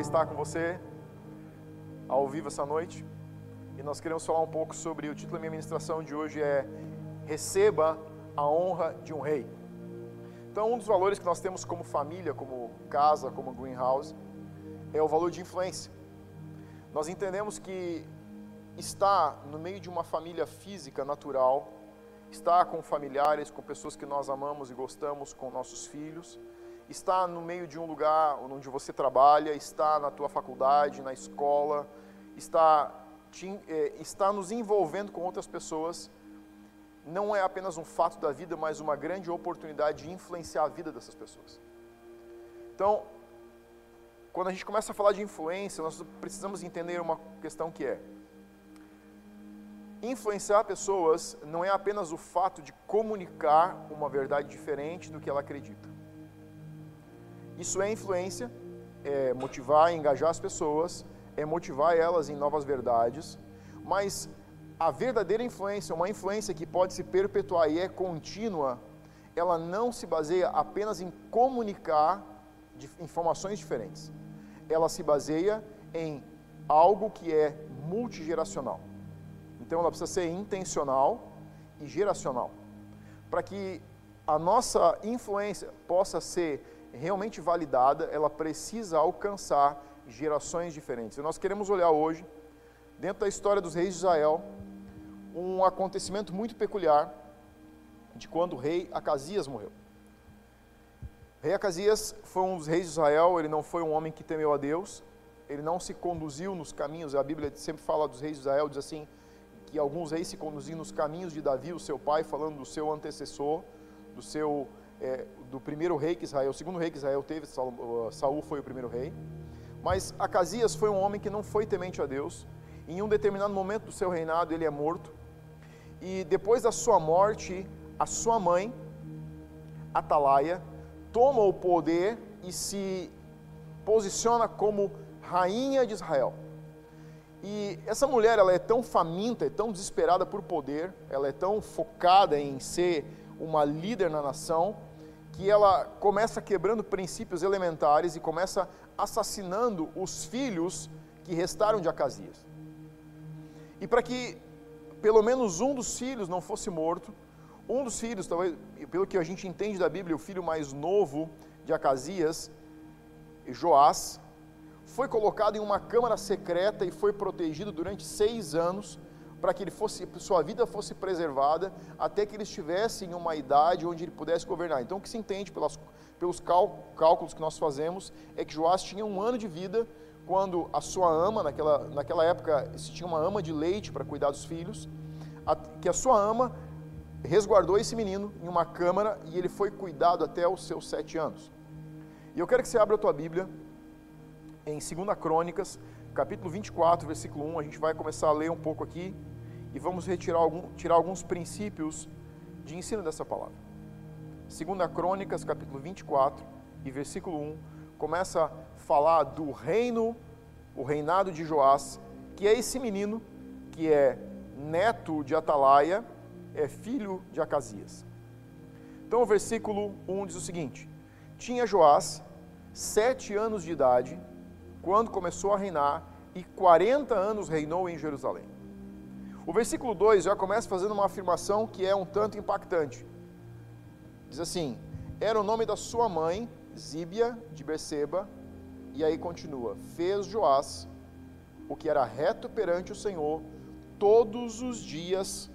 prazer estar com você ao vivo essa noite. E nós queremos falar um pouco sobre o título da minha ministração de hoje é Receba a honra de um rei. Então, um dos valores que nós temos como família, como casa, como greenhouse, é o valor de influência. Nós entendemos que estar no meio de uma família física natural, estar com familiares, com pessoas que nós amamos e gostamos, com nossos filhos, está no meio de um lugar onde você trabalha, está na tua faculdade, na escola, está, te, é, está nos envolvendo com outras pessoas, não é apenas um fato da vida, mas uma grande oportunidade de influenciar a vida dessas pessoas. Então, quando a gente começa a falar de influência, nós precisamos entender uma questão que é: influenciar pessoas não é apenas o fato de comunicar uma verdade diferente do que ela acredita. Isso é influência, é motivar engajar as pessoas, é motivar elas em novas verdades, mas a verdadeira influência, uma influência que pode se perpetuar e é contínua, ela não se baseia apenas em comunicar informações diferentes. Ela se baseia em algo que é multigeracional. Então ela precisa ser intencional e geracional. Para que a nossa influência possa ser realmente validada, ela precisa alcançar gerações diferentes. E nós queremos olhar hoje, dentro da história dos reis de Israel, um acontecimento muito peculiar de quando o rei Acasias morreu. O rei Acasias foi um dos reis de Israel, ele não foi um homem que temeu a Deus, ele não se conduziu nos caminhos, a Bíblia sempre fala dos reis de Israel, diz assim, que alguns reis se conduziam nos caminhos de Davi, o seu pai, falando do seu antecessor, do seu é, do primeiro rei que Israel, o segundo rei que Israel teve, Saul foi o primeiro rei. Mas Acasias foi um homem que não foi temente a Deus. Em um determinado momento do seu reinado, ele é morto. E depois da sua morte, a sua mãe, Atalaia, toma o poder e se posiciona como rainha de Israel. E essa mulher, ela é tão faminta, é tão desesperada por poder, ela é tão focada em ser uma líder na nação, que ela começa quebrando princípios elementares e começa assassinando os filhos que restaram de Acasias. E para que pelo menos um dos filhos não fosse morto, um dos filhos, talvez, pelo que a gente entende da Bíblia, o filho mais novo de Acasias, Joás, foi colocado em uma câmara secreta e foi protegido durante seis anos para que ele fosse, sua vida fosse preservada até que ele estivesse em uma idade onde ele pudesse governar. Então, o que se entende pelas, pelos cálculos que nós fazemos é que Joás tinha um ano de vida quando a sua ama, naquela, naquela época se tinha uma ama de leite para cuidar dos filhos, a, que a sua ama resguardou esse menino em uma câmara e ele foi cuidado até os seus sete anos. E eu quero que você abra a tua Bíblia em 2 Crônicas, capítulo 24, versículo 1, a gente vai começar a ler um pouco aqui e vamos retirar algum, tirar alguns princípios de ensino dessa palavra. Segunda Crônicas, capítulo 24 e versículo 1, começa a falar do reino, o reinado de Joás, que é esse menino que é neto de Atalaia, é filho de Acasias. Então o versículo 1 diz o seguinte: Tinha Joás sete anos de idade quando começou a reinar e 40 anos reinou em Jerusalém. O versículo 2 já começa fazendo uma afirmação que é um tanto impactante. Diz assim: Era o nome da sua mãe, Zíbia de Berseba, e aí continua: Fez Joás o que era reto perante o Senhor todos os dias.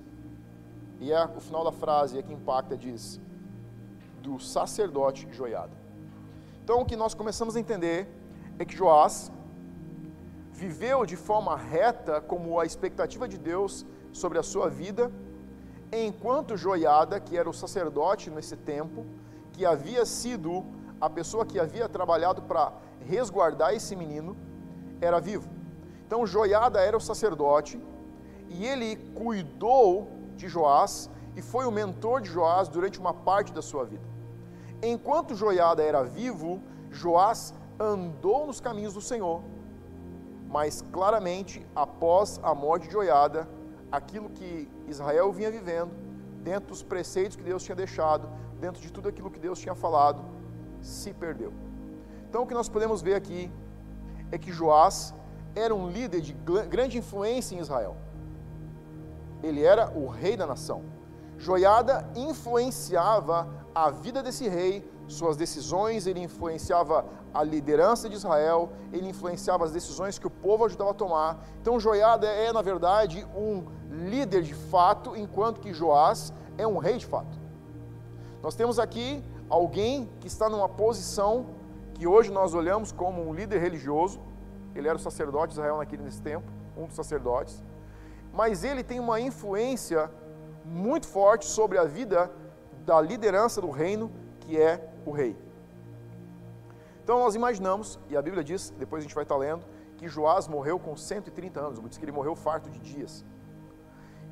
E é o final da frase é que impacta diz: do sacerdote Joiada. Então o que nós começamos a entender é que Joás viveu de forma reta como a expectativa de Deus sobre a sua vida, enquanto Joiada, que era o sacerdote nesse tempo, que havia sido a pessoa que havia trabalhado para resguardar esse menino, era vivo. Então Joiada era o sacerdote e ele cuidou de Joás e foi o mentor de Joás durante uma parte da sua vida. Enquanto Joiada era vivo, Joás andou nos caminhos do Senhor mas claramente, após a morte de Joiada, aquilo que Israel vinha vivendo, dentro dos preceitos que Deus tinha deixado, dentro de tudo aquilo que Deus tinha falado, se perdeu. Então, o que nós podemos ver aqui é que Joás era um líder de grande influência em Israel. Ele era o rei da nação. Joiada influenciava a vida desse rei, suas decisões, ele influenciava a liderança de Israel, ele influenciava as decisões que o povo ajudava a tomar. Então Joiada é, na verdade, um líder de fato, enquanto que Joás é um rei de fato. Nós temos aqui alguém que está numa posição que hoje nós olhamos como um líder religioso, ele era o sacerdote de Israel naquele nesse tempo, um dos sacerdotes, mas ele tem uma influência muito forte sobre a vida da liderança do reino, que é o rei. Então nós imaginamos, e a Bíblia diz, depois a gente vai estar lendo, que Joás morreu com 130 anos, diz que ele morreu farto de dias.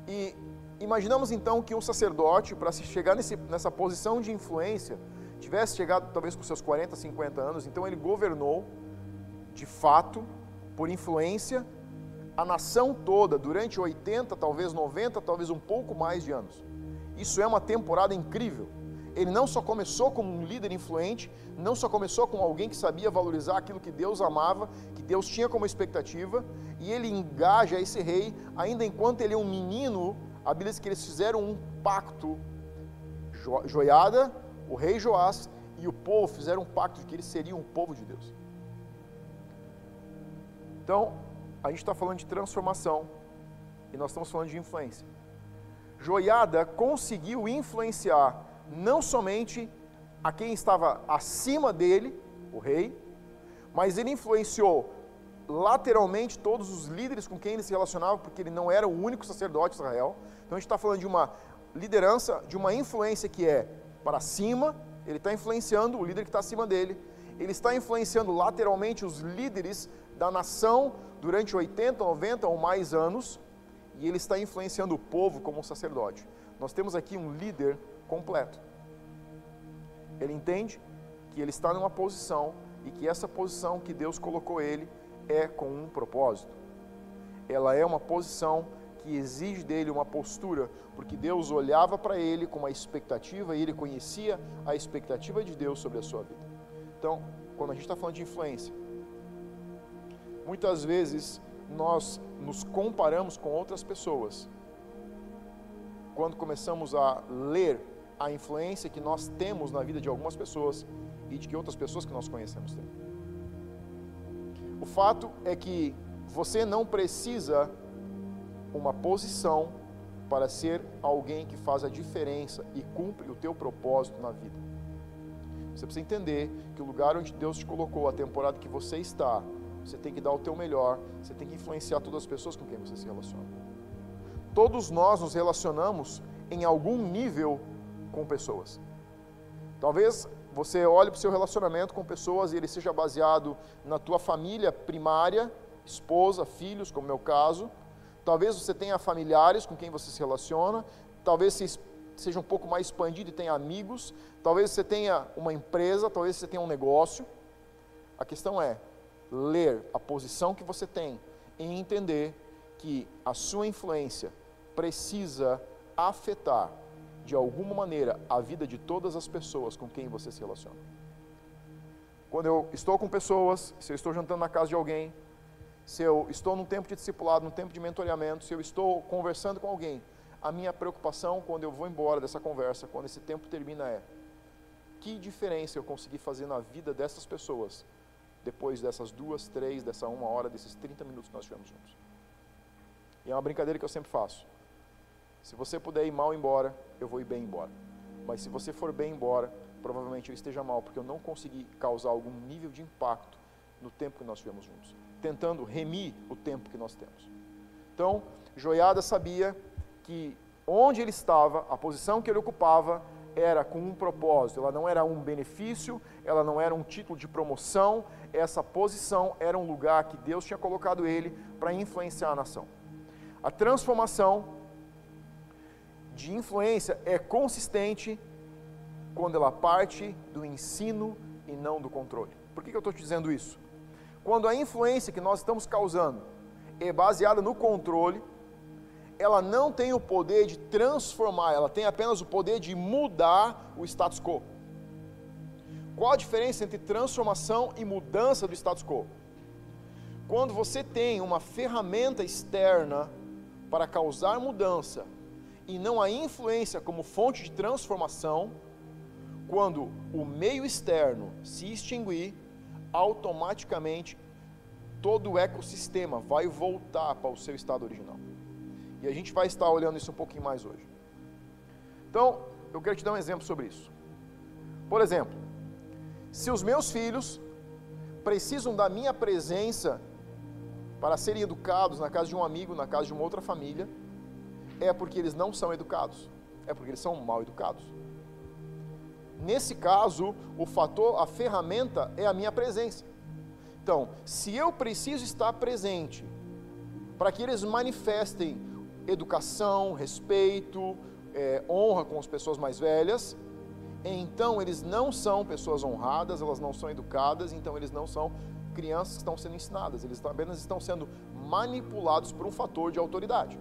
E imaginamos então que um sacerdote, para se chegar nesse, nessa posição de influência, tivesse chegado talvez com seus 40, 50 anos, então ele governou de fato, por influência, a nação toda durante 80, talvez 90, talvez um pouco mais de anos. Isso é uma temporada incrível. Ele não só começou como um líder influente, não só começou como alguém que sabia valorizar aquilo que Deus amava, que Deus tinha como expectativa, e ele engaja esse rei, ainda enquanto ele é um menino, a Bíblia diz que eles fizeram um pacto. Joiada, o rei Joás e o povo fizeram um pacto de que eles seriam o povo de Deus. Então, a gente está falando de transformação e nós estamos falando de influência. Joiada conseguiu influenciar não somente a quem estava acima dele, o rei, mas ele influenciou lateralmente todos os líderes com quem ele se relacionava, porque ele não era o único sacerdote de Israel. Então a gente está falando de uma liderança, de uma influência que é para cima, ele está influenciando o líder que está acima dele, ele está influenciando lateralmente os líderes da nação durante 80, 90 ou mais anos, e ele está influenciando o povo como sacerdote. Nós temos aqui um líder completo. Ele entende que ele está numa posição e que essa posição que Deus colocou ele é com um propósito. Ela é uma posição que exige dele uma postura, porque Deus olhava para ele com uma expectativa e ele conhecia a expectativa de Deus sobre a sua vida. Então, quando a gente está falando de influência, muitas vezes nós nos comparamos com outras pessoas quando começamos a ler a influência que nós temos na vida de algumas pessoas e de que outras pessoas que nós conhecemos têm. O fato é que você não precisa uma posição para ser alguém que faz a diferença e cumpre o teu propósito na vida. Você precisa entender que o lugar onde Deus te colocou, a temporada que você está, você tem que dar o teu melhor, você tem que influenciar todas as pessoas com quem você se relaciona. Todos nós nos relacionamos em algum nível com pessoas. Talvez você olhe para o seu relacionamento com pessoas e ele seja baseado na tua família primária, esposa, filhos, como é o meu caso. Talvez você tenha familiares com quem você se relaciona. Talvez seja um pouco mais expandido e tenha amigos. Talvez você tenha uma empresa, talvez você tenha um negócio. A questão é ler a posição que você tem e entender que a sua influência precisa afetar de alguma maneira a vida de todas as pessoas com quem você se relaciona. Quando eu estou com pessoas, se eu estou jantando na casa de alguém, se eu estou num tempo de discipulado, num tempo de mentoreamento, se eu estou conversando com alguém, a minha preocupação quando eu vou embora dessa conversa, quando esse tempo termina é: que diferença eu consegui fazer na vida dessas pessoas depois dessas duas, três, dessa uma hora, desses 30 minutos que nós tivemos juntos? E é uma brincadeira que eu sempre faço. Se você puder ir mal embora, eu vou ir bem embora. Mas se você for bem embora, provavelmente eu esteja mal, porque eu não consegui causar algum nível de impacto no tempo que nós tivemos juntos, tentando remir o tempo que nós temos. Então, Joiada sabia que onde ele estava, a posição que ele ocupava, era com um propósito, ela não era um benefício, ela não era um título de promoção, essa posição era um lugar que Deus tinha colocado ele para influenciar a nação. A transformação de influência é consistente quando ela parte do ensino e não do controle. Por que, eu estou te dizendo isso? Quando a influência que nós estamos causando é baseada no controle, ela não tem o poder de transformar, ela tem apenas o poder de mudar o status quo. Qual a diferença entre transformação e mudança do status quo? quando você tem uma ferramenta externa para causar mudança e não a influência como fonte de transformação, quando o meio externo se extinguir, automaticamente todo o ecossistema vai voltar para o seu estado original. E a gente vai estar olhando isso um pouquinho mais hoje. Então, eu quero te dar um exemplo sobre isso. Por exemplo, se os meus filhos precisam da minha presença para serem educados na casa de um amigo, na casa de uma outra família, é porque eles não são educados, é porque eles são mal educados. Nesse caso, o fator, a ferramenta é a minha presença. Então, se eu preciso estar presente para que eles manifestem educação, respeito, é, honra com as pessoas mais velhas, então eles não são pessoas honradas, elas não são educadas, então eles não são crianças que estão sendo ensinadas, eles apenas estão sendo manipulados por um fator de autoridade.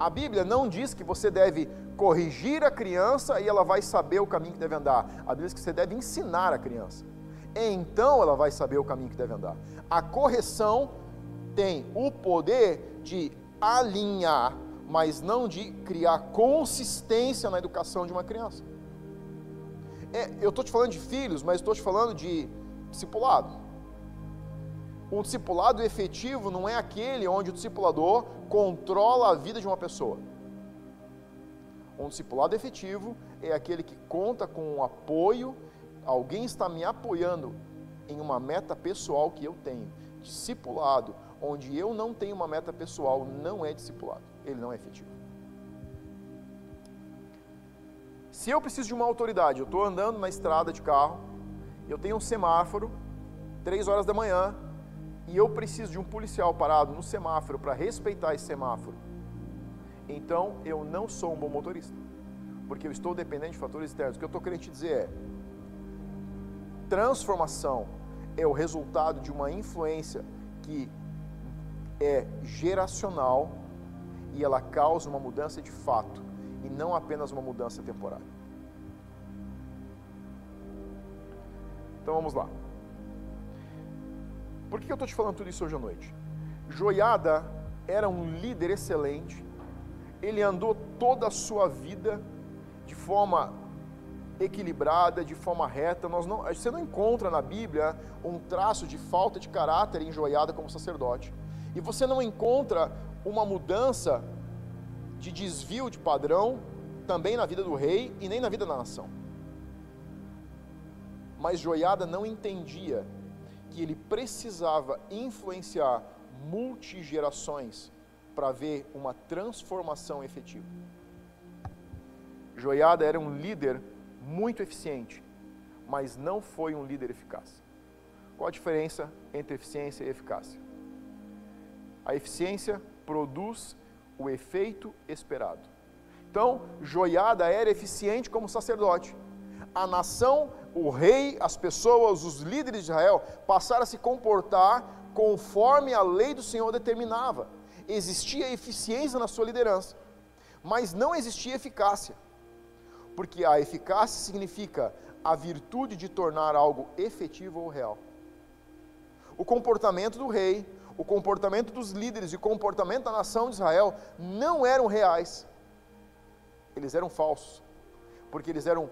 A Bíblia não diz que você deve corrigir a criança e ela vai saber o caminho que deve andar. A Bíblia diz que você deve ensinar a criança então ela vai saber o caminho que deve andar. A correção tem o poder de alinhar, mas não de criar consistência na educação de uma criança. É, eu estou te falando de filhos, mas estou te falando de discipulado. Um discipulado efetivo não é aquele onde o discipulador controla a vida de uma pessoa. Um discipulado efetivo é aquele que conta com o apoio alguém está me apoiando em uma meta pessoal que eu tenho. Discipulado, onde eu não tenho uma meta pessoal, não é discipulado, ele não é efetivo. Se eu preciso de uma autoridade, eu estou andando na estrada de carro, eu tenho um semáforo, três horas da manhã, e eu preciso de um policial parado no semáforo para respeitar esse semáforo, então eu não sou um bom motorista, porque eu estou dependente de fatores externos. O que eu estou querendo te dizer é, transformação é o resultado de uma influência que é geracional e ela causa uma mudança de fato e não apenas uma mudança temporária. Então vamos lá. Por que eu estou te falando tudo isso hoje à noite? Joiada era um líder excelente, ele andou toda a sua vida de forma equilibrada, de forma reta. Nós não, você não encontra na Bíblia um traço de falta de caráter enjoiada como sacerdote. E você não encontra uma mudança de desvio de padrão também na vida do rei e nem na vida da nação. Mas Joiada não entendia que ele precisava influenciar multigerações para ver uma transformação efetiva. Joiada era um líder muito eficiente, mas não foi um líder eficaz. Qual a diferença entre eficiência e eficácia? A eficiência produz o efeito esperado. Então, Joiada era eficiente como sacerdote. A nação, o rei, as pessoas, os líderes de Israel passaram a se comportar conforme a lei do Senhor determinava. Existia eficiência na sua liderança, mas não existia eficácia porque a eficácia significa a virtude de tornar algo efetivo ou real. O comportamento do rei, o comportamento dos líderes e o comportamento da nação de Israel não eram reais, eles eram falsos, porque eles eram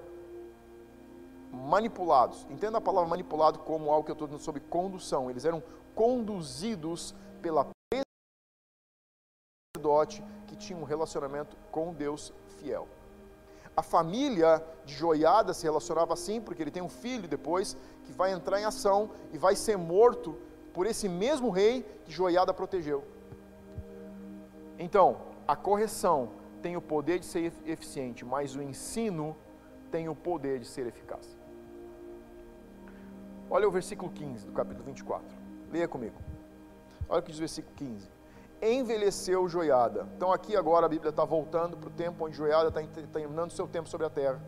manipulados. Entenda a palavra manipulado como algo que eu estou dizendo sobre condução. Eles eram conduzidos pela sacerdote que tinha um relacionamento com Deus fiel. A família de Joiada se relacionava assim, porque ele tem um filho depois que vai entrar em ação e vai ser morto por esse mesmo rei que Joiada protegeu. Então, a correção tem o poder de ser eficiente, mas o ensino tem o poder de ser eficaz. Olha o versículo 15 do capítulo 24. Leia comigo. Olha o que diz o versículo 15 envelheceu Joiada. Então aqui agora a Bíblia está voltando para o tempo onde Joiada está terminando seu tempo sobre a terra.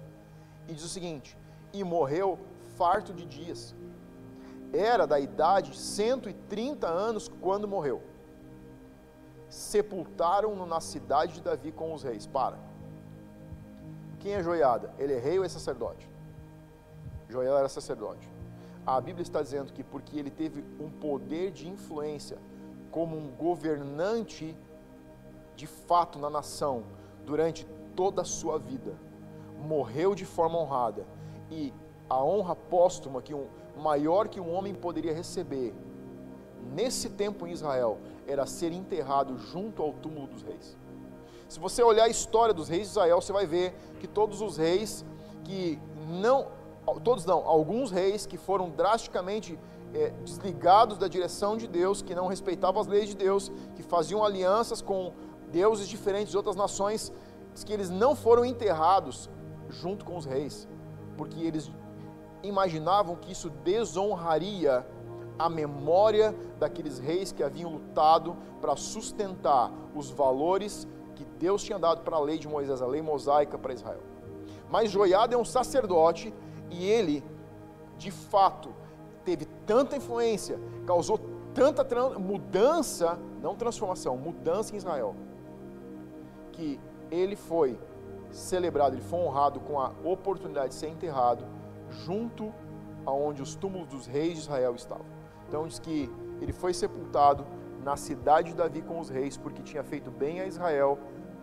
E diz o seguinte: e morreu farto de dias. Era da idade de 130 anos quando morreu. Sepultaram-no na cidade de Davi com os reis. Para. Quem é Joiada? Ele é rei ou é sacerdote? Joiada era sacerdote. A Bíblia está dizendo que porque ele teve um poder de influência como um governante de fato na nação durante toda a sua vida, morreu de forma honrada e a honra póstuma que um maior que um homem poderia receber nesse tempo em Israel era ser enterrado junto ao túmulo dos reis. Se você olhar a história dos reis de Israel, você vai ver que todos os reis que não, todos não, alguns reis que foram drasticamente é, desligados da direção de Deus, que não respeitavam as leis de Deus, que faziam alianças com deuses diferentes de outras nações, que eles não foram enterrados junto com os reis, porque eles imaginavam que isso desonraria a memória daqueles reis que haviam lutado para sustentar os valores que Deus tinha dado para a lei de Moisés, a lei mosaica para Israel. Mas Joiada é um sacerdote e ele, de fato, teve tanta influência, causou tanta mudança, não transformação, mudança em Israel, que ele foi celebrado, ele foi honrado com a oportunidade de ser enterrado junto aonde os túmulos dos reis de Israel estavam. Então diz que ele foi sepultado na cidade de Davi com os reis, porque tinha feito bem a Israel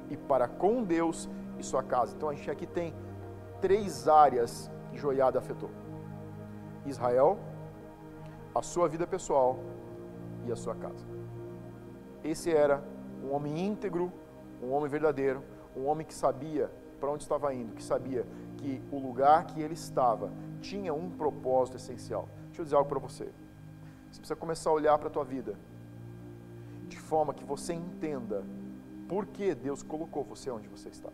e para com Deus e sua casa. Então a gente aqui tem três áreas Joiada afetou: Israel, a sua vida pessoal e a sua casa. Esse era um homem íntegro, um homem verdadeiro, um homem que sabia para onde estava indo, que sabia que o lugar que ele estava tinha um propósito essencial. Deixa eu dizer algo para você. Você precisa começar a olhar para a tua vida de forma que você entenda por que Deus colocou você onde você está.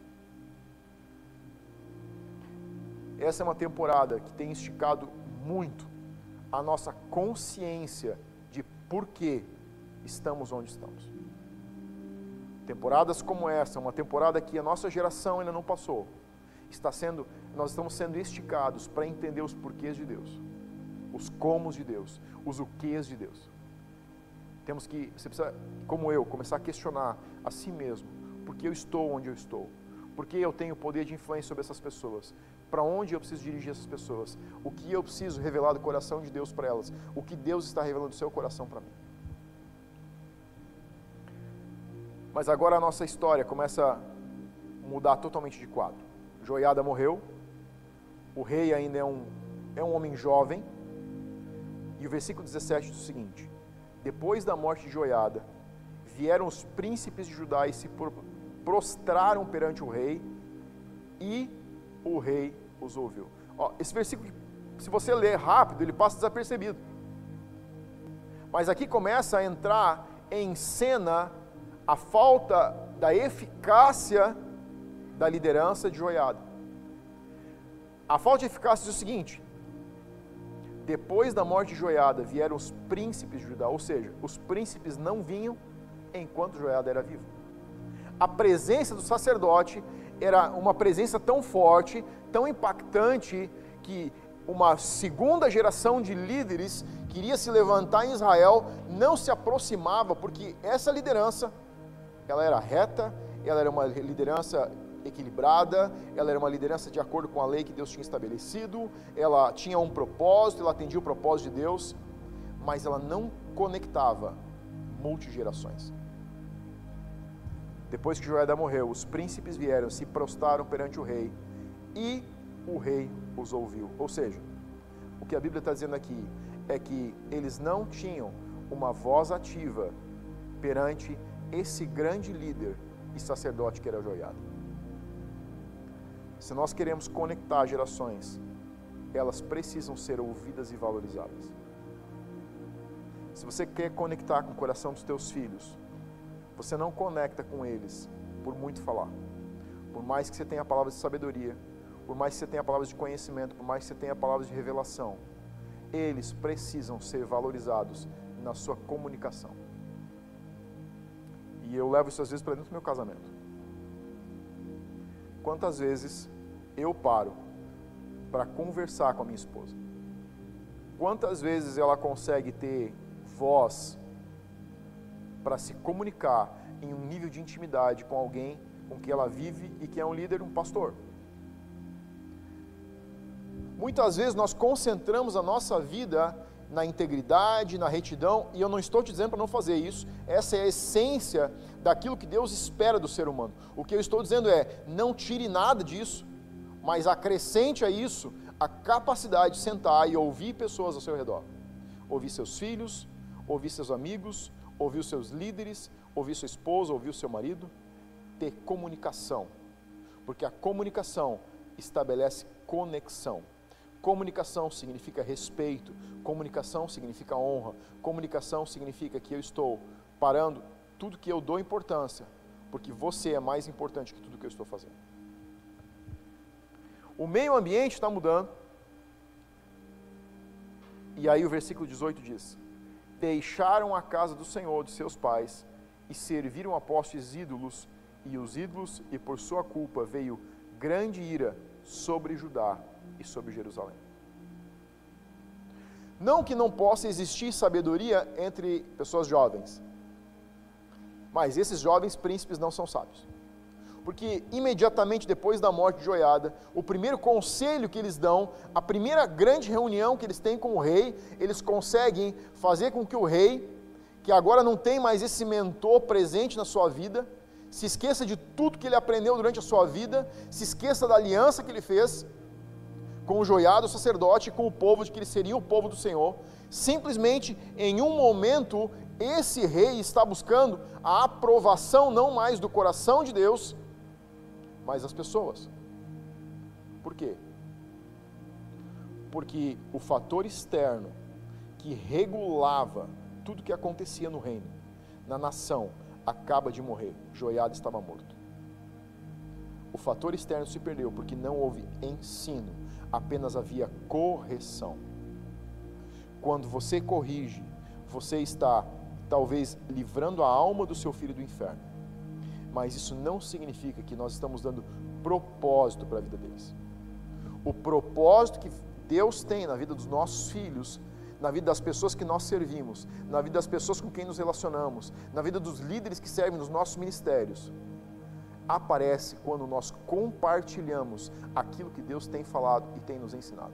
Essa é uma temporada que tem esticado muito a nossa consciência de por que estamos onde estamos. Temporadas como essa, uma temporada que a nossa geração ainda não passou, está sendo, nós estamos sendo esticados para entender os porquês de Deus, os comos de Deus, os o quês de Deus. Temos que, você precisa, como eu, começar a questionar a si mesmo, por que eu estou onde eu estou? Por que eu tenho poder de influência sobre essas pessoas? Para onde eu preciso dirigir essas pessoas? O que eu preciso revelar do coração de Deus para elas? O que Deus está revelando do seu coração para mim? Mas agora a nossa história começa a mudar totalmente de quadro. Joiada morreu, o rei ainda é um, é um homem jovem, e o versículo 17 diz o seguinte: Depois da morte de Joiada, vieram os príncipes de Judá e se prostraram perante o rei, e o rei os ouviu. Ó, esse versículo, se você ler rápido, ele passa desapercebido. Mas aqui começa a entrar em cena a falta da eficácia da liderança de Joiada. A falta de eficácia diz o seguinte: depois da morte de Joiada vieram os príncipes de Judá, ou seja, os príncipes não vinham enquanto Joiada era vivo. A presença do sacerdote era uma presença tão forte, tão impactante, que uma segunda geração de líderes queria se levantar em Israel, não se aproximava, porque essa liderança ela era reta, ela era uma liderança equilibrada, ela era uma liderança de acordo com a lei que Deus tinha estabelecido, ela tinha um propósito, ela atendia o propósito de Deus, mas ela não conectava multigerações. Depois que Joiada morreu, os príncipes vieram, se prostraram perante o rei e o rei os ouviu. Ou seja, o que a Bíblia está dizendo aqui é que eles não tinham uma voz ativa perante esse grande líder e sacerdote que era Joiada. Se nós queremos conectar gerações, elas precisam ser ouvidas e valorizadas. Se você quer conectar com o coração dos teus filhos, você não conecta com eles por muito falar. Por mais que você tenha palavras de sabedoria, por mais que você tenha palavras de conhecimento, por mais que você tenha palavras de revelação, eles precisam ser valorizados na sua comunicação. E eu levo isso às vezes para dentro do meu casamento. Quantas vezes eu paro para conversar com a minha esposa? Quantas vezes ela consegue ter voz para se comunicar em um nível de intimidade com alguém com quem ela vive e que é um líder, um pastor? Muitas vezes nós concentramos a nossa vida na integridade, na retidão, e eu não estou te dizendo para não fazer isso, essa é a essência daquilo que Deus espera do ser humano. O que eu estou dizendo é: não tire nada disso, mas acrescente a isso a capacidade de sentar e ouvir pessoas ao seu redor. Ouvir seus filhos, ouvir seus amigos, ouvir os seus líderes, ouvir sua esposa, ouvir o seu marido. Ter comunicação, porque a comunicação estabelece conexão. Comunicação significa respeito, comunicação significa honra, comunicação significa que eu estou parando tudo que eu dou importância, porque você é mais importante que tudo que eu estou fazendo. O meio ambiente está mudando. E aí o versículo 18 diz: Deixaram a casa do Senhor de seus pais e serviram a postes ídolos, e os ídolos, e por sua culpa veio grande ira sobre Judá e sobre Jerusalém. Não que não possa existir sabedoria entre pessoas jovens, mas esses jovens príncipes não são sábios. Porque imediatamente depois da morte de Joiada, o primeiro conselho que eles dão, a primeira grande reunião que eles têm com o rei, eles conseguem fazer com que o rei, que agora não tem mais esse mentor presente na sua vida, se esqueça de tudo que ele aprendeu durante a sua vida, se esqueça da aliança que ele fez com o joiado sacerdote e com o povo, de que ele seria o povo do Senhor. Simplesmente, em um momento, esse rei está buscando a aprovação não mais do coração de Deus, mas das pessoas. Por quê? Porque o fator externo que regulava tudo que acontecia no reino, na nação, acaba de morrer. Joiada estava morto. O fator externo se perdeu porque não houve ensino, apenas havia correção. Quando você corrige, você está talvez livrando a alma do seu filho do inferno. Mas isso não significa que nós estamos dando propósito para a vida deles. O propósito que Deus tem na vida dos nossos filhos na vida das pessoas que nós servimos, na vida das pessoas com quem nos relacionamos, na vida dos líderes que servem nos nossos ministérios, aparece quando nós compartilhamos aquilo que Deus tem falado e tem nos ensinado.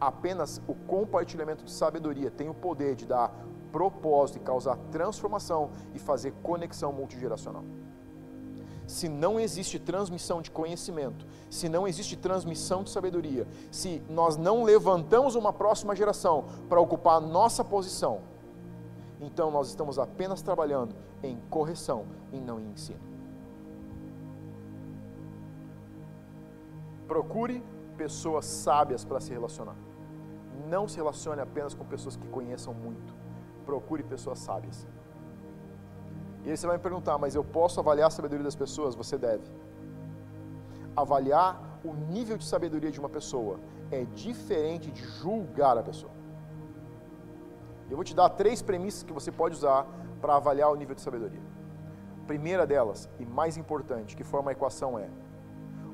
Apenas o compartilhamento de sabedoria tem o poder de dar propósito e causar transformação e fazer conexão multigeracional se não existe transmissão de conhecimento, se não existe transmissão de sabedoria, se nós não levantamos uma próxima geração para ocupar a nossa posição, então nós estamos apenas trabalhando em correção e não em ensino. Procure pessoas sábias para se relacionar. Não se relacione apenas com pessoas que conheçam muito. Procure pessoas sábias. E aí você vai me perguntar, mas eu posso avaliar a sabedoria das pessoas? Você deve. Avaliar o nível de sabedoria de uma pessoa é diferente de julgar a pessoa. Eu vou te dar três premissas que você pode usar para avaliar o nível de sabedoria. primeira delas, e mais importante, que forma a equação é: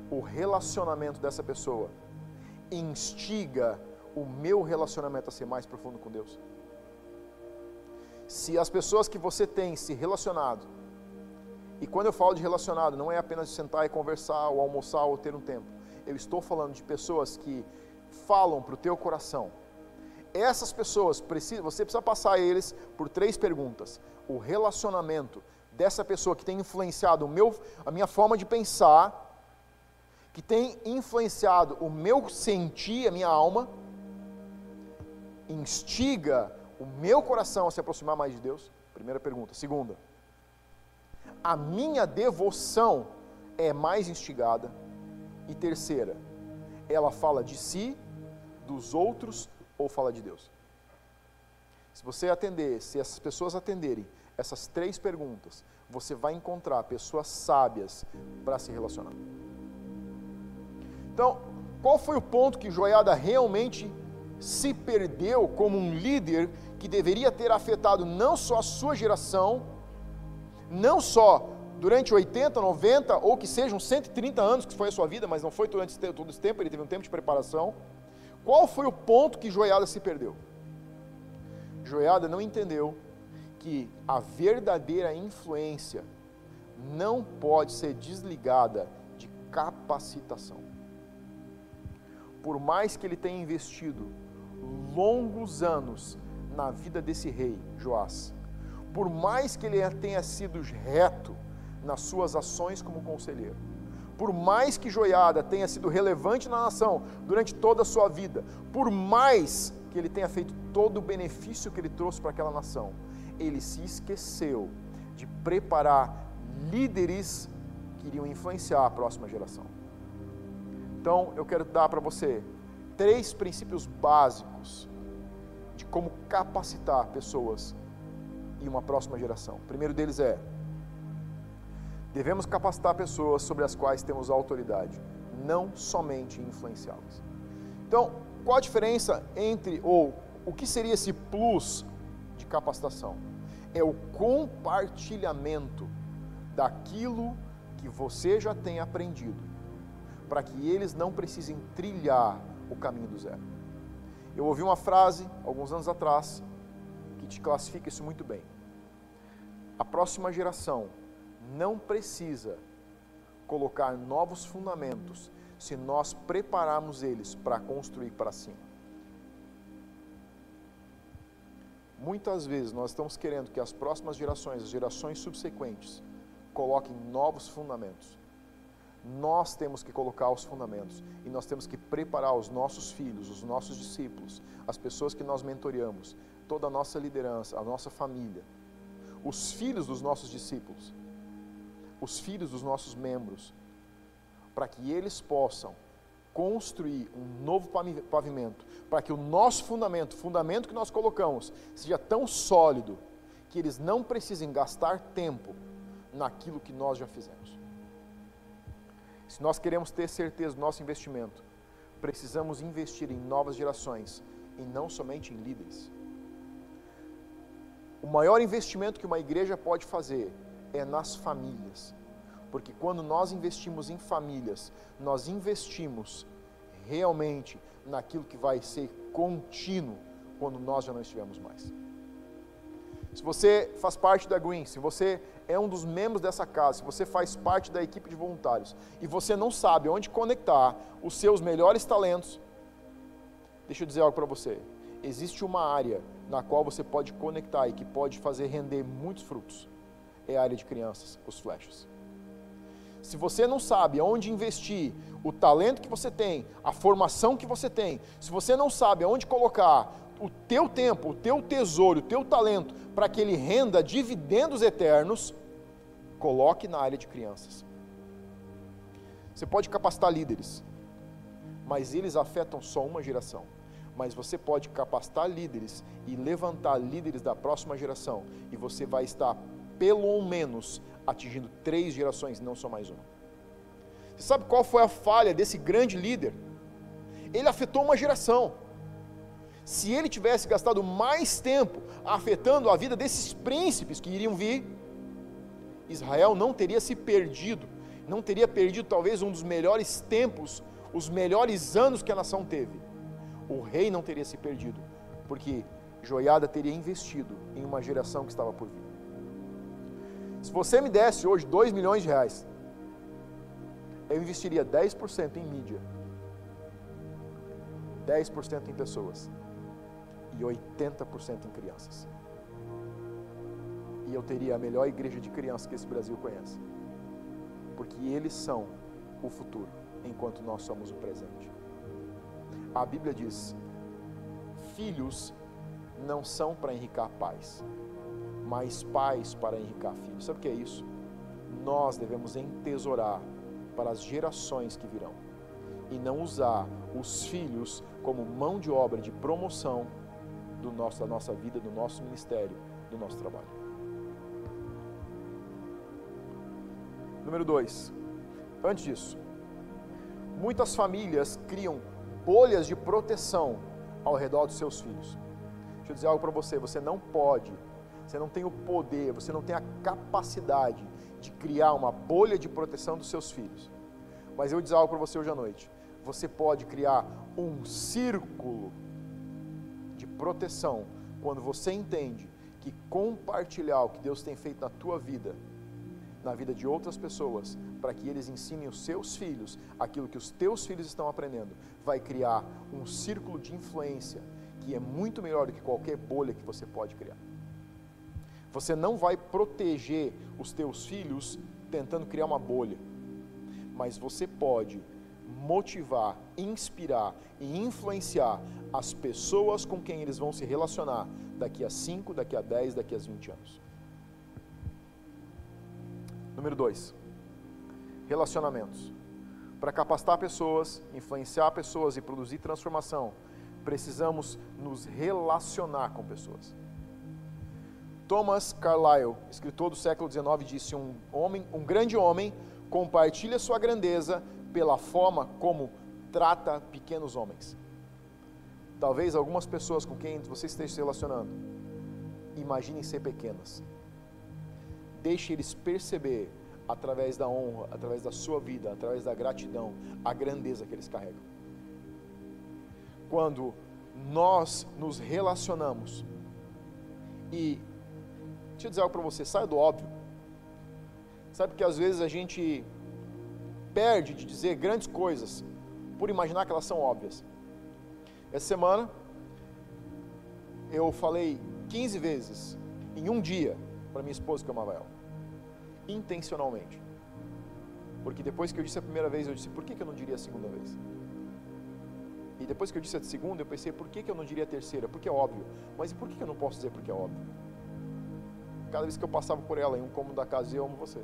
o relacionamento dessa pessoa instiga o meu relacionamento a ser mais profundo com Deus se as pessoas que você tem se relacionado, e quando eu falo de relacionado, não é apenas sentar e conversar, ou almoçar, ou ter um tempo. Eu estou falando de pessoas que falam para o teu coração. Essas pessoas, você precisa passar eles por três perguntas. O relacionamento dessa pessoa que tem influenciado meu, a minha forma de pensar, que tem influenciado o meu sentir, a minha alma, instiga o meu coração a se aproximar mais de Deus? Primeira pergunta. Segunda, a minha devoção é mais instigada? E terceira, ela fala de si, dos outros ou fala de Deus? Se você atender, se essas pessoas atenderem essas três perguntas, você vai encontrar pessoas sábias para se relacionar. Então, qual foi o ponto que Joiada realmente se perdeu como um líder que deveria ter afetado não só a sua geração, não só durante 80, 90 ou que sejam 130 anos que foi a sua vida, mas não foi durante todo esse tempo, ele teve um tempo de preparação. Qual foi o ponto que Joiada se perdeu? Joiada não entendeu que a verdadeira influência não pode ser desligada de capacitação. Por mais que ele tenha investido longos anos na vida desse rei, Joás, por mais que ele tenha sido reto nas suas ações como conselheiro, por mais que Joiada tenha sido relevante na nação durante toda a sua vida, por mais que ele tenha feito todo o benefício que ele trouxe para aquela nação, ele se esqueceu de preparar líderes que iriam influenciar a próxima geração. Então, eu quero dar para você três princípios básicos de como capacitar pessoas e uma próxima geração. O primeiro deles é: devemos capacitar pessoas sobre as quais temos autoridade, não somente influenciá-las. Então, qual a diferença entre, ou o que seria esse plus de capacitação? É o compartilhamento daquilo que você já tem aprendido, para que eles não precisem trilhar o caminho do zero. Eu ouvi uma frase, alguns anos atrás, que te classifica isso muito bem. A próxima geração não precisa colocar novos fundamentos se nós prepararmos eles para construir para cima. Muitas vezes nós estamos querendo que as próximas gerações, as gerações subsequentes, coloquem novos fundamentos nós temos que colocar os fundamentos e nós temos que preparar os nossos filhos, os nossos discípulos, as pessoas que nós mentoreamos, toda a nossa liderança, a nossa família, os filhos dos nossos discípulos, os filhos dos nossos membros, para que eles possam construir um novo pavimento, para que o nosso fundamento, o fundamento que nós colocamos, seja tão sólido que eles não precisem gastar tempo naquilo que nós já fizemos. Se nós queremos ter certeza do nosso investimento, precisamos investir em novas gerações e não somente em líderes. O maior investimento que uma igreja pode fazer é nas famílias. Porque quando nós investimos em famílias, nós investimos realmente naquilo que vai ser contínuo quando nós já não estivermos mais. Se você faz parte da Green, se você é um dos membros dessa casa, se você faz parte da equipe de voluntários e você não sabe onde conectar os seus melhores talentos, deixa eu dizer algo para você. Existe uma área na qual você pode conectar e que pode fazer render muitos frutos. É a área de crianças, os flashes. Se você não sabe onde investir o talento que você tem, a formação que você tem, se você não sabe onde colocar o teu tempo, o teu tesouro, o teu talento, para que ele renda dividendos eternos, coloque na área de crianças. Você pode capacitar líderes, mas eles afetam só uma geração. Mas você pode capacitar líderes e levantar líderes da próxima geração, e você vai estar, pelo menos, atingindo três gerações, não só mais uma. Você sabe qual foi a falha desse grande líder? Ele afetou uma geração se ele tivesse gastado mais tempo afetando a vida desses príncipes que iriam vir, Israel não teria se perdido, não teria perdido talvez um dos melhores tempos, os melhores anos que a nação teve. O rei não teria se perdido, porque Joiada teria investido em uma geração que estava por vir. Se você me desse hoje 2 milhões de reais, eu investiria 10% em mídia, 10% em pessoas e 80% em crianças. E eu teria a melhor igreja de crianças que esse Brasil conhece. Porque eles são o futuro, enquanto nós somos o presente. A Bíblia diz: filhos não são para enricar pais, mas pais para enricar filhos. Sabe o que é isso? Nós devemos entesourar para as gerações que virão e não usar os filhos como mão de obra de promoção do nosso, da nossa vida, do nosso ministério, do nosso trabalho. Número dois, antes disso, muitas famílias criam bolhas de proteção ao redor dos seus filhos. Deixa eu dizer algo para você: você não pode, você não tem o poder, você não tem a capacidade de criar uma bolha de proteção dos seus filhos. Mas eu vou dizer algo para você hoje à noite: você pode criar um círculo proteção quando você entende que compartilhar o que Deus tem feito na tua vida na vida de outras pessoas, para que eles ensinem os seus filhos aquilo que os teus filhos estão aprendendo, vai criar um círculo de influência que é muito melhor do que qualquer bolha que você pode criar. Você não vai proteger os teus filhos tentando criar uma bolha, mas você pode motivar, inspirar e influenciar as pessoas com quem eles vão se relacionar daqui a 5, daqui a 10, daqui a 20 anos. Número 2. Relacionamentos. Para capacitar pessoas, influenciar pessoas e produzir transformação, precisamos nos relacionar com pessoas. Thomas Carlyle, escritor do século XIX, disse: um homem, um grande homem, compartilha sua grandeza pela forma como trata pequenos homens. Talvez algumas pessoas com quem você esteja se relacionando imaginem ser pequenas. Deixe eles perceber através da honra, através da sua vida, através da gratidão, a grandeza que eles carregam. Quando nós nos relacionamos e deixa eu dizer algo para você, saia do óbvio. Sabe que às vezes a gente perde de dizer grandes coisas por imaginar que elas são óbvias. Essa semana eu falei 15 vezes em um dia para minha esposa que eu amava ela. Intencionalmente. Porque depois que eu disse a primeira vez, eu disse, por que, que eu não diria a segunda vez? E depois que eu disse a segunda, eu pensei, por que, que eu não diria a terceira? Porque é óbvio. Mas por que, que eu não posso dizer porque é óbvio? Cada vez que eu passava por ela em um cômodo da casa, eu amo você.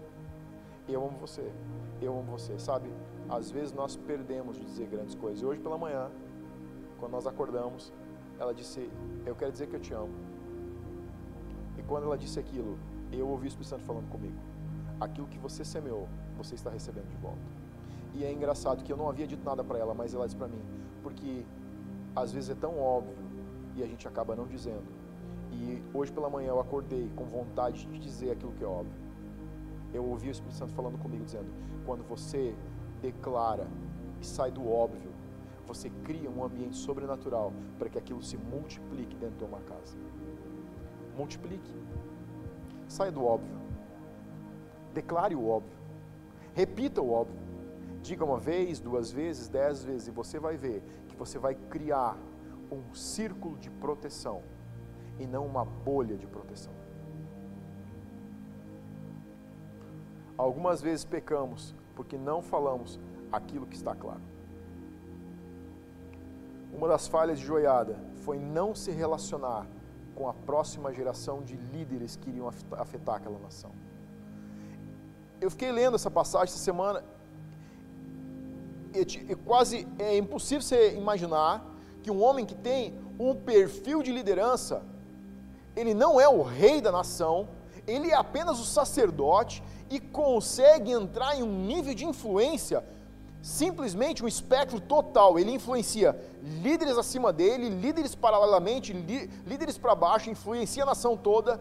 Eu amo você eu amo você, sabe? Às vezes nós perdemos de dizer grandes coisas. E hoje pela manhã, quando nós acordamos, ela disse: Eu quero dizer que eu te amo. E quando ela disse aquilo, eu ouvi o Espírito Santo falando comigo: Aquilo que você semeou, você está recebendo de volta. E é engraçado que eu não havia dito nada para ela, mas ela disse para mim: Porque às vezes é tão óbvio e a gente acaba não dizendo. E hoje pela manhã eu acordei com vontade de dizer aquilo que é óbvio eu ouvi o Espírito Santo falando comigo, dizendo: quando você declara e sai do óbvio, você cria um ambiente sobrenatural para que aquilo se multiplique dentro de uma casa. Multiplique. Saia do óbvio. Declare o óbvio. Repita o óbvio. Diga uma vez, duas vezes, dez vezes, e você vai ver que você vai criar um círculo de proteção e não uma bolha de proteção. Algumas vezes pecamos porque não falamos aquilo que está claro. Uma das falhas de Joiada foi não se relacionar com a próxima geração de líderes que iriam afetar aquela nação. Eu fiquei lendo essa passagem essa semana e quase é impossível você imaginar que um homem que tem um perfil de liderança, ele não é o rei da nação, ele é apenas o sacerdote, e consegue entrar em um nível de influência, simplesmente um espectro total. Ele influencia líderes acima dele, líderes paralelamente, líderes para baixo, influencia a nação toda,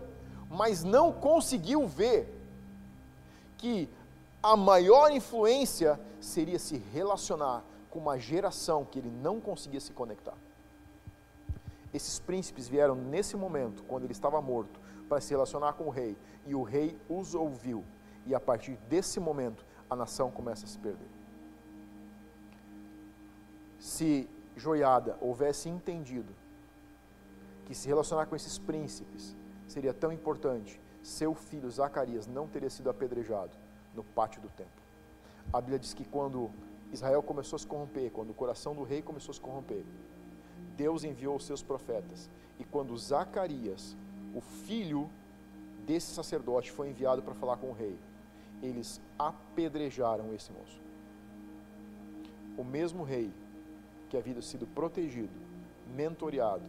mas não conseguiu ver que a maior influência seria se relacionar com uma geração que ele não conseguia se conectar. Esses príncipes vieram nesse momento, quando ele estava morto, para se relacionar com o rei, e o rei os ouviu e a partir desse momento a nação começa a se perder. Se Joiada houvesse entendido que se relacionar com esses príncipes seria tão importante, seu filho Zacarias não teria sido apedrejado no pátio do templo. A Bíblia diz que quando Israel começou a se corromper, quando o coração do rei começou a se corromper, Deus enviou os seus profetas. E quando Zacarias, o filho desse sacerdote, foi enviado para falar com o rei, eles apedrejaram esse moço. O mesmo rei que havia sido protegido, mentoreado,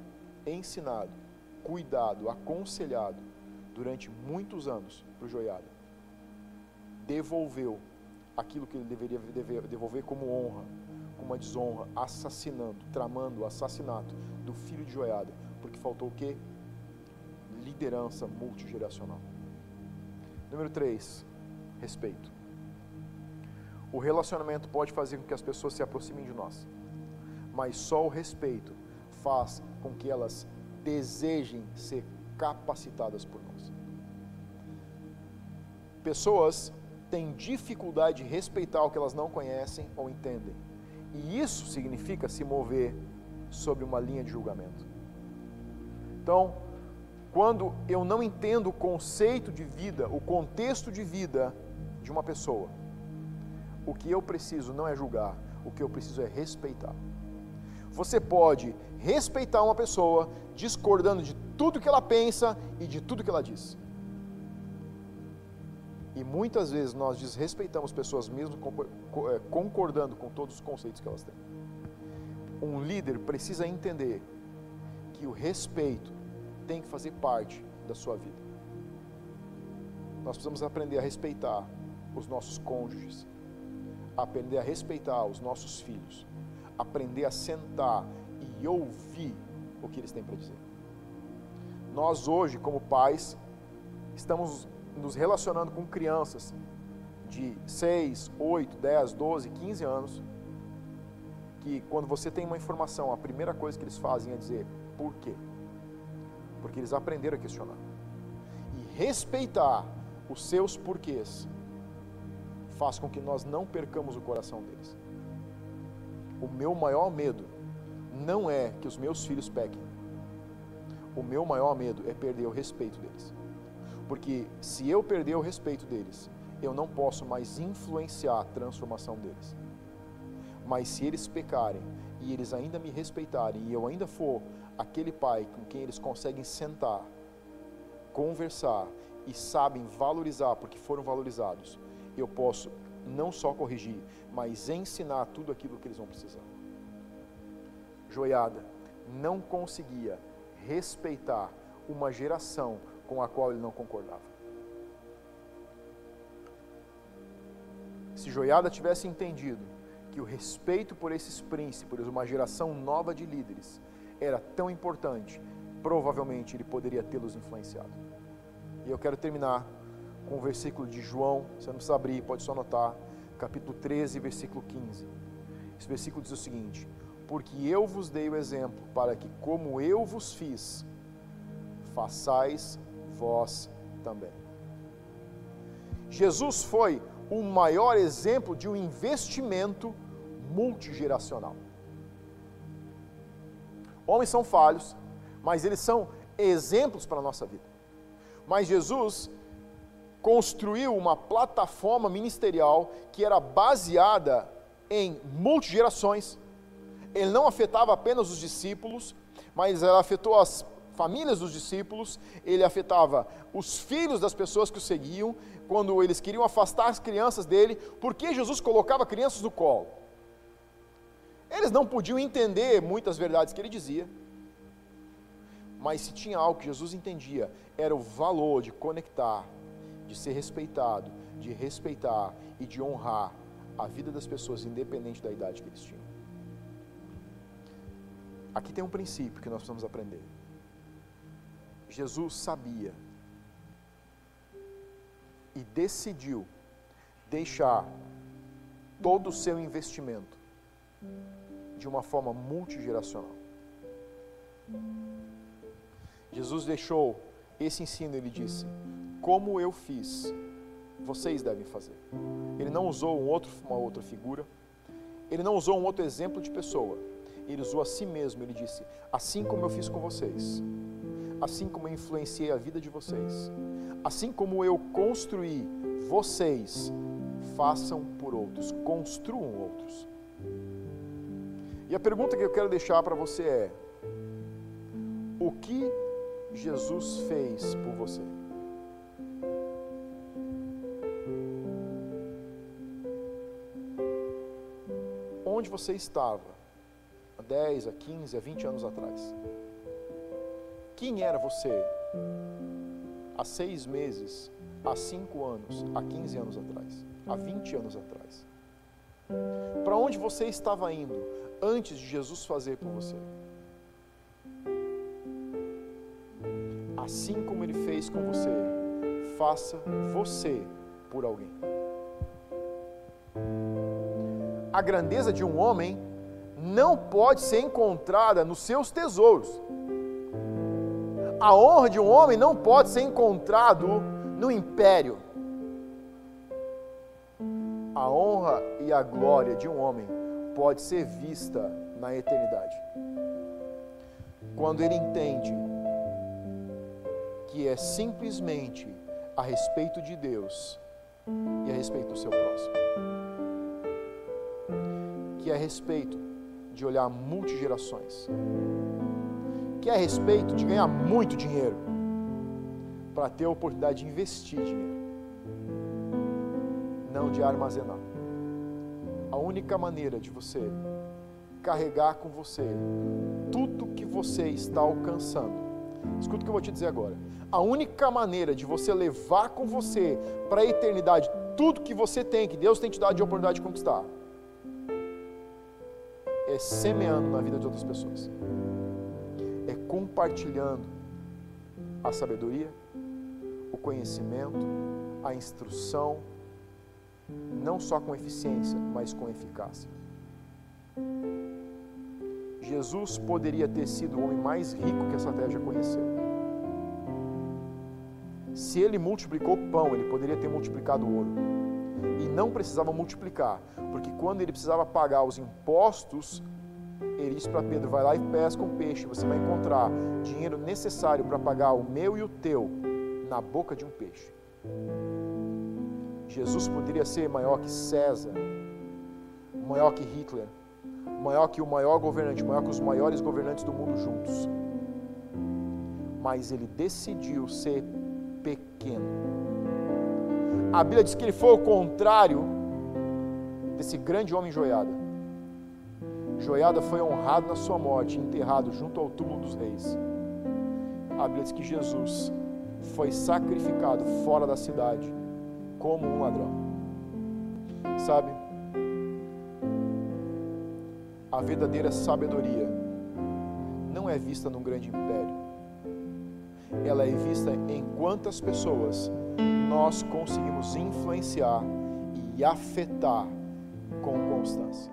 ensinado, cuidado, aconselhado durante muitos anos para o Joiada, devolveu aquilo que ele deveria devolver como honra, como uma desonra, assassinando, tramando o assassinato do filho de Joiada, porque faltou o quê? Liderança multigeracional. Número 3, respeito. O relacionamento pode fazer com que as pessoas se aproximem de nós, mas só o respeito faz com que elas desejem ser capacitadas por nós. Pessoas têm dificuldade de respeitar o que elas não conhecem ou entendem. E isso significa se mover sobre uma linha de julgamento. Então, quando eu não entendo o conceito de vida, o contexto de vida de uma pessoa, o que eu preciso não é julgar, o que eu preciso é respeitar. Você pode respeitar uma pessoa discordando de tudo que ela pensa e de tudo que ela diz. E muitas vezes nós desrespeitamos pessoas mesmo é, concordando com todos os conceitos que elas têm. Um líder precisa entender que o respeito tem que fazer parte da sua vida. Nós precisamos aprender a respeitar os nossos cônjuges, aprender a respeitar os nossos filhos, aprender a sentar e ouvir o que eles têm para dizer. Nós hoje, como pais, estamos nos relacionando com crianças de 6, 8, 10, 12, 15 anos, que quando você tem uma informação, a primeira coisa que eles fazem é dizer por quê? Porque eles aprenderam a questionar. E respeitar os seus porquês faz com que nós não percamos o coração deles. O meu maior medo não é que os meus filhos pequem. O meu maior medo é perder o respeito deles. Porque se eu perder o respeito deles, eu não posso mais influenciar a transformação deles. Mas se eles pecarem e eles ainda me respeitarem e eu ainda for aquele pai com quem eles conseguem sentar, conversar e sabem valorizar porque foram valorizados, eu posso não só corrigir, mas ensinar tudo aquilo que eles vão precisar. Joiada não conseguia respeitar uma geração com a qual ele não concordava. Se Joiada tivesse entendido que o respeito por esses príncipes, uma geração nova de líderes, era tão importante, provavelmente ele poderia tê-los influenciado. E eu quero terminar com o versículo de João, você não precisa abrir, pode só anotar, capítulo 13, versículo 15. Esse versículo diz o seguinte: Porque eu vos dei o exemplo, para que, como eu vos fiz, façais vós também. Jesus foi o maior exemplo de um investimento multigeracional. Homens são falhos, mas eles são exemplos para a nossa vida. Mas Jesus construiu uma plataforma ministerial que era baseada em multigerações. Ele não afetava apenas os discípulos, mas ela afetou as famílias dos discípulos, ele afetava os filhos das pessoas que o seguiam, quando eles queriam afastar as crianças dele, porque Jesus colocava crianças no colo. Eles não podiam entender muitas verdades que ele dizia, mas se tinha algo que Jesus entendia, era o valor de conectar, de ser respeitado, de respeitar e de honrar a vida das pessoas, independente da idade que eles tinham. Aqui tem um princípio que nós precisamos aprender. Jesus sabia e decidiu deixar todo o seu investimento de uma forma multigeracional. Jesus deixou esse ensino, ele disse: Como eu fiz, vocês devem fazer. Ele não usou um outro, uma outra figura, ele não usou um outro exemplo de pessoa, ele usou a si mesmo. Ele disse: Assim como eu fiz com vocês, assim como eu influenciei a vida de vocês, assim como eu construí, vocês façam por outros, construam outros. E a pergunta que eu quero deixar para você é: o que Jesus fez por você? Onde você estava há 10, a 15, a 20 anos atrás? Quem era você há seis meses, há cinco anos, há 15 anos atrás, há 20 anos atrás? Para onde você estava indo antes de Jesus fazer por você? Assim como ele fez com você, faça você por alguém. A grandeza de um homem não pode ser encontrada nos seus tesouros a honra de um homem não pode ser encontrado no império. a honra e a glória de um homem pode ser vista na eternidade. Quando ele entende que é simplesmente a respeito de Deus e a respeito do seu próximo. Que é a respeito de olhar multigerações. Que é a respeito de ganhar muito dinheiro para ter a oportunidade de investir dinheiro, não de armazenar. A única maneira de você carregar com você tudo que você está alcançando. Escuta o que eu vou te dizer agora. A única maneira de você levar com você para a eternidade tudo que você tem, que Deus tem te dado de oportunidade de conquistar, é semeando na vida de outras pessoas. É compartilhando a sabedoria, o conhecimento, a instrução, não só com eficiência, mas com eficácia. Jesus poderia ter sido o homem mais rico que essa terra já conheceu. Se ele multiplicou pão, ele poderia ter multiplicado ouro. E não precisava multiplicar, porque quando ele precisava pagar os impostos, ele disse para Pedro: vai lá e pesca um peixe, você vai encontrar dinheiro necessário para pagar o meu e o teu na boca de um peixe. Jesus poderia ser maior que César, maior que Hitler, maior que o maior governante, maior que os maiores governantes do mundo juntos. Mas ele decidiu ser pequeno. A Bíblia diz que ele foi o contrário desse grande homem joiada. Joiada foi honrado na sua morte, enterrado junto ao túmulo dos reis. A Bíblia diz que Jesus foi sacrificado fora da cidade como um ladrão. Sabe? a verdadeira sabedoria não é vista num grande império. Ela é vista em quantas pessoas nós conseguimos influenciar e afetar com constância.